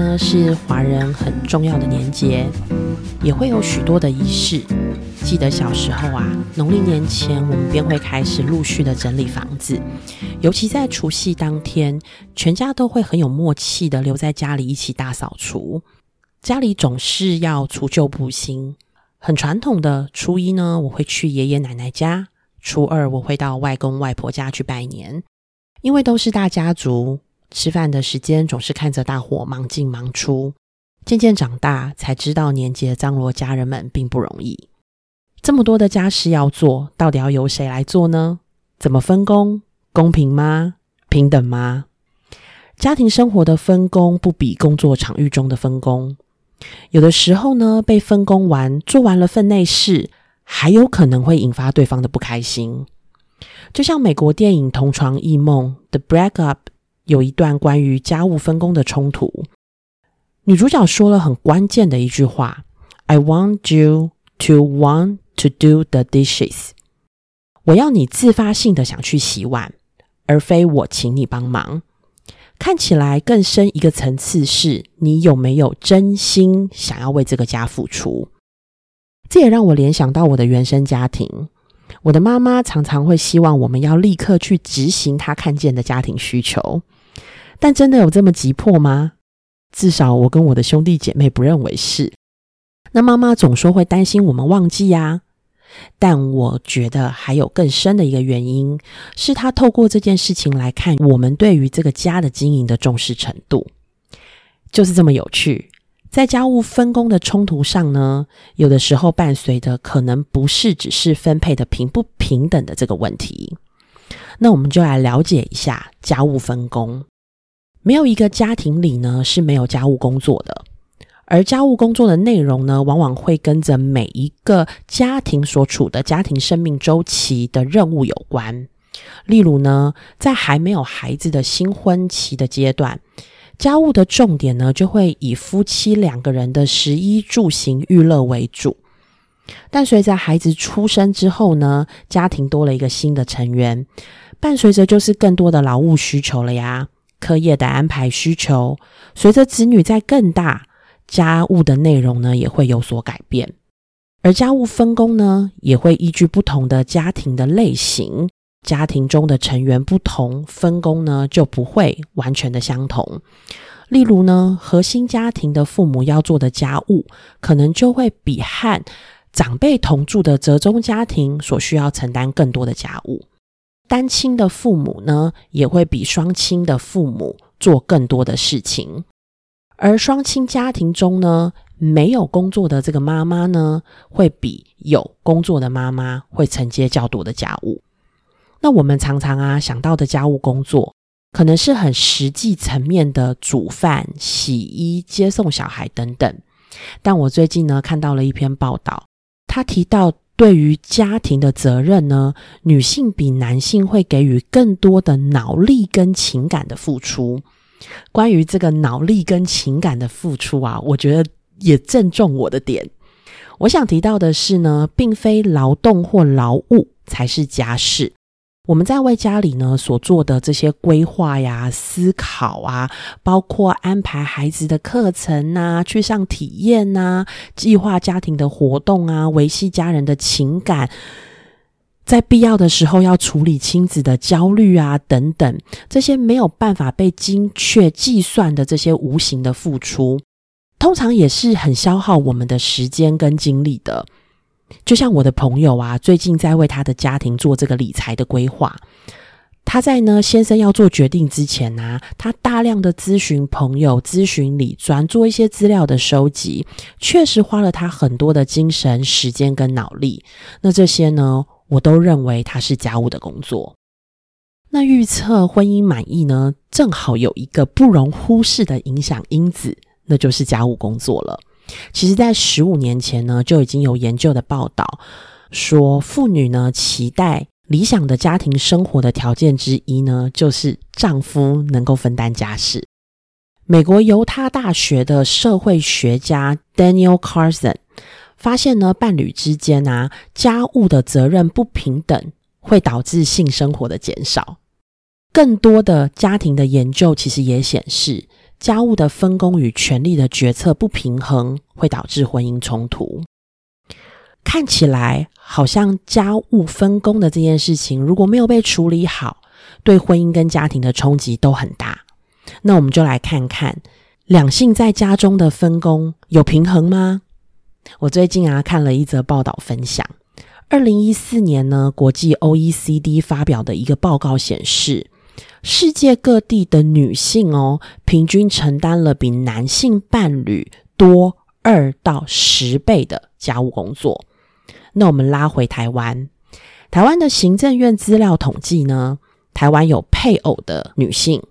呢是华人很重要的年节，也会有许多的仪式。记得小时候啊，农历年前我们便会开始陆续的整理房子，尤其在除夕当天，全家都会很有默契的留在家里一起大扫除。家里总是要除旧布新，很传统的。初一呢，我会去爷爷奶奶家；初二我会到外公外婆家去拜年，因为都是大家族。吃饭的时间总是看着大伙忙进忙出，渐渐长大才知道年节张罗家人们并不容易。这么多的家事要做，到底要由谁来做呢？怎么分工？公平吗？平等吗？家庭生活的分工不比工作场域中的分工。有的时候呢，被分工完做完了分内事，还有可能会引发对方的不开心。就像美国电影《同床异梦》The Break Up。有一段关于家务分工的冲突，女主角说了很关键的一句话：“I want you to want to do the dishes。”我要你自发性的想去洗碗，而非我请你帮忙。看起来更深一个层次是，你有没有真心想要为这个家付出？这也让我联想到我的原生家庭。我的妈妈常常会希望我们要立刻去执行她看见的家庭需求。但真的有这么急迫吗？至少我跟我的兄弟姐妹不认为是。那妈妈总说会担心我们忘记呀，但我觉得还有更深的一个原因，是她透过这件事情来看我们对于这个家的经营的重视程度，就是这么有趣。在家务分工的冲突上呢，有的时候伴随的可能不是只是分配的平不平等的这个问题。那我们就来了解一下家务分工。没有一个家庭里呢是没有家务工作的，而家务工作的内容呢，往往会跟着每一个家庭所处的家庭生命周期的任务有关。例如呢，在还没有孩子的新婚期的阶段，家务的重点呢就会以夫妻两个人的食衣住行娱乐为主。但随着孩子出生之后呢，家庭多了一个新的成员，伴随着就是更多的劳务需求了呀。课业的安排需求，随着子女在更大，家务的内容呢也会有所改变，而家务分工呢也会依据不同的家庭的类型，家庭中的成员不同，分工呢就不会完全的相同。例如呢，核心家庭的父母要做的家务，可能就会比和长辈同住的折中家庭所需要承担更多的家务。单亲的父母呢，也会比双亲的父母做更多的事情；而双亲家庭中呢，没有工作的这个妈妈呢，会比有工作的妈妈会承接较多的家务。那我们常常啊想到的家务工作，可能是很实际层面的煮饭、洗衣、接送小孩等等。但我最近呢看到了一篇报道，他提到。对于家庭的责任呢，女性比男性会给予更多的脑力跟情感的付出。关于这个脑力跟情感的付出啊，我觉得也正中我的点。我想提到的是呢，并非劳动或劳务才是家事。我们在为家里呢所做的这些规划呀、思考啊，包括安排孩子的课程呐、去上体验呐、计划家庭的活动啊、维系家人的情感，在必要的时候要处理亲子的焦虑啊等等，这些没有办法被精确计算的这些无形的付出，通常也是很消耗我们的时间跟精力的。就像我的朋友啊，最近在为他的家庭做这个理财的规划。他在呢先生要做决定之前呢，他大量的咨询朋友、咨询理专，做一些资料的收集，确实花了他很多的精神、时间跟脑力。那这些呢，我都认为他是家务的工作。那预测婚姻满意呢，正好有一个不容忽视的影响因子，那就是家务工作了。其实，在十五年前呢，就已经有研究的报道说，妇女呢期待理想的家庭生活的条件之一呢，就是丈夫能够分担家事。美国犹他大学的社会学家 Daniel Carson 发现呢，伴侣之间啊，家务的责任不平等，会导致性生活的减少。更多的家庭的研究其实也显示。家务的分工与权力的决策不平衡，会导致婚姻冲突。看起来好像家务分工的这件事情，如果没有被处理好，对婚姻跟家庭的冲击都很大。那我们就来看看两性在家中的分工有平衡吗？我最近啊看了一则报道分享，二零一四年呢，国际 OECD 发表的一个报告显示。世界各地的女性哦，平均承担了比男性伴侣多二到十倍的家务工作。那我们拉回台湾，台湾的行政院资料统计呢，台湾有配偶的女性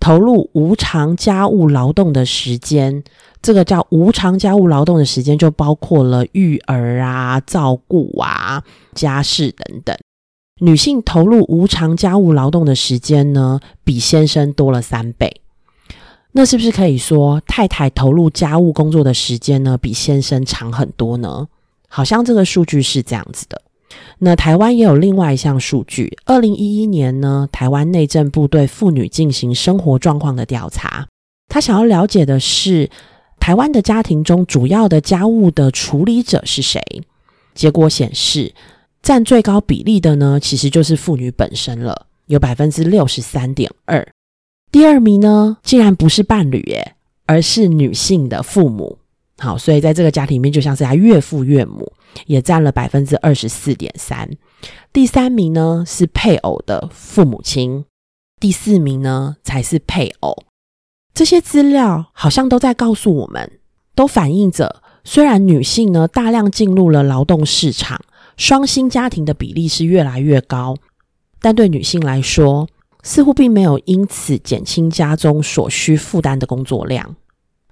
投入无偿家务劳动的时间，这个叫无偿家务劳动的时间，就包括了育儿啊、照顾啊、家事等等。女性投入无偿家务劳动的时间呢，比先生多了三倍。那是不是可以说，太太投入家务工作的时间呢，比先生长很多呢？好像这个数据是这样子的。那台湾也有另外一项数据，二零一一年呢，台湾内政部对妇女进行生活状况的调查，他想要了解的是，台湾的家庭中主要的家务的处理者是谁？结果显示。占最高比例的呢，其实就是妇女本身了，有百分之六十三点二。第二名呢，竟然不是伴侣耶，而是女性的父母。好，所以在这个家庭里面，就像是他岳父岳母，也占了百分之二十四点三。第三名呢是配偶的父母亲，第四名呢才是配偶。这些资料好像都在告诉我们，都反映着，虽然女性呢大量进入了劳动市场。双薪家庭的比例是越来越高，但对女性来说，似乎并没有因此减轻家中所需负担的工作量，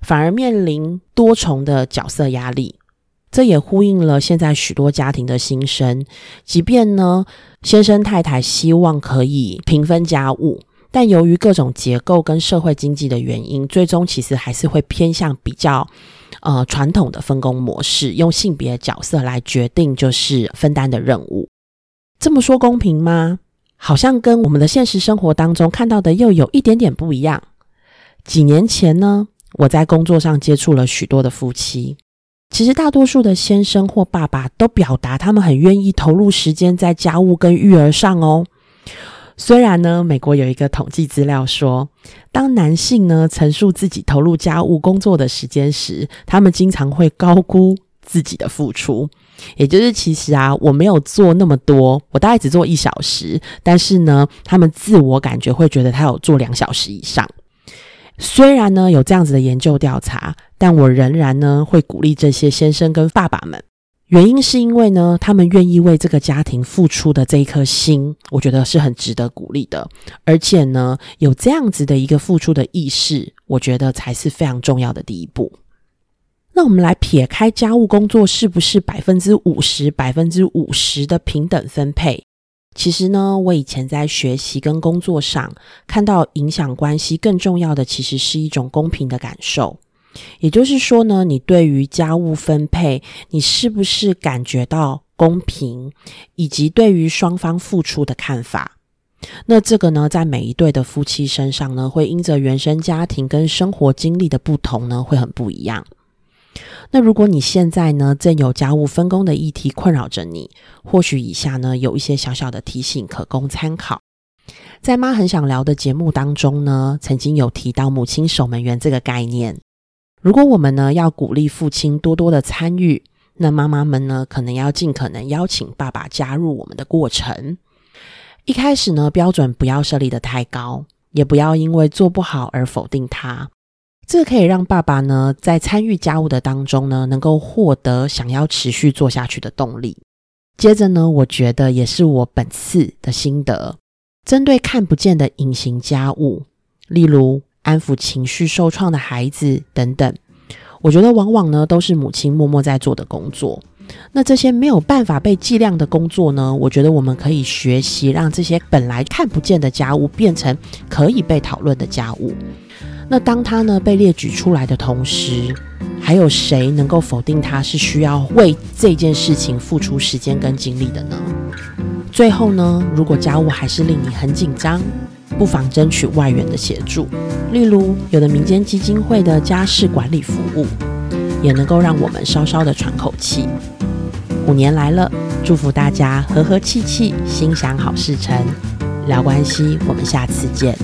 反而面临多重的角色压力。这也呼应了现在许多家庭的心声。即便呢，先生太太希望可以平分家务，但由于各种结构跟社会经济的原因，最终其实还是会偏向比较。呃，传统的分工模式，用性别角色来决定就是分担的任务，这么说公平吗？好像跟我们的现实生活当中看到的又有一点点不一样。几年前呢，我在工作上接触了许多的夫妻，其实大多数的先生或爸爸都表达他们很愿意投入时间在家务跟育儿上哦。虽然呢，美国有一个统计资料说，当男性呢陈述自己投入家务工作的时间时，他们经常会高估自己的付出。也就是其实啊，我没有做那么多，我大概只做一小时，但是呢，他们自我感觉会觉得他有做两小时以上。虽然呢有这样子的研究调查，但我仍然呢会鼓励这些先生跟爸爸们。原因是因为呢，他们愿意为这个家庭付出的这一颗心，我觉得是很值得鼓励的。而且呢，有这样子的一个付出的意识，我觉得才是非常重要的第一步。那我们来撇开家务工作是不是百分之五十、百分之五十的平等分配？其实呢，我以前在学习跟工作上看到影响关系更重要的，其实是一种公平的感受。也就是说呢，你对于家务分配，你是不是感觉到公平，以及对于双方付出的看法？那这个呢，在每一对的夫妻身上呢，会因着原生家庭跟生活经历的不同呢，会很不一样。那如果你现在呢，正有家务分工的议题困扰着你，或许以下呢，有一些小小的提醒可供参考。在妈很想聊的节目当中呢，曾经有提到母亲守门员这个概念。如果我们呢要鼓励父亲多多的参与，那妈妈们呢可能要尽可能邀请爸爸加入我们的过程。一开始呢标准不要设立的太高，也不要因为做不好而否定他。这可以让爸爸呢在参与家务的当中呢能够获得想要持续做下去的动力。接着呢，我觉得也是我本次的心得，针对看不见的隐形家务，例如。安抚情绪受创的孩子等等，我觉得往往呢都是母亲默默在做的工作。那这些没有办法被计量的工作呢，我觉得我们可以学习让这些本来看不见的家务变成可以被讨论的家务。那当它呢被列举出来的同时，还有谁能够否定它是需要为这件事情付出时间跟精力的呢？最后呢，如果家务还是令你很紧张。不妨争取外援的协助，例如有的民间基金会的家事管理服务，也能够让我们稍稍的喘口气。虎年来了，祝福大家和和气气，心想好事成。聊关系，我们下次见。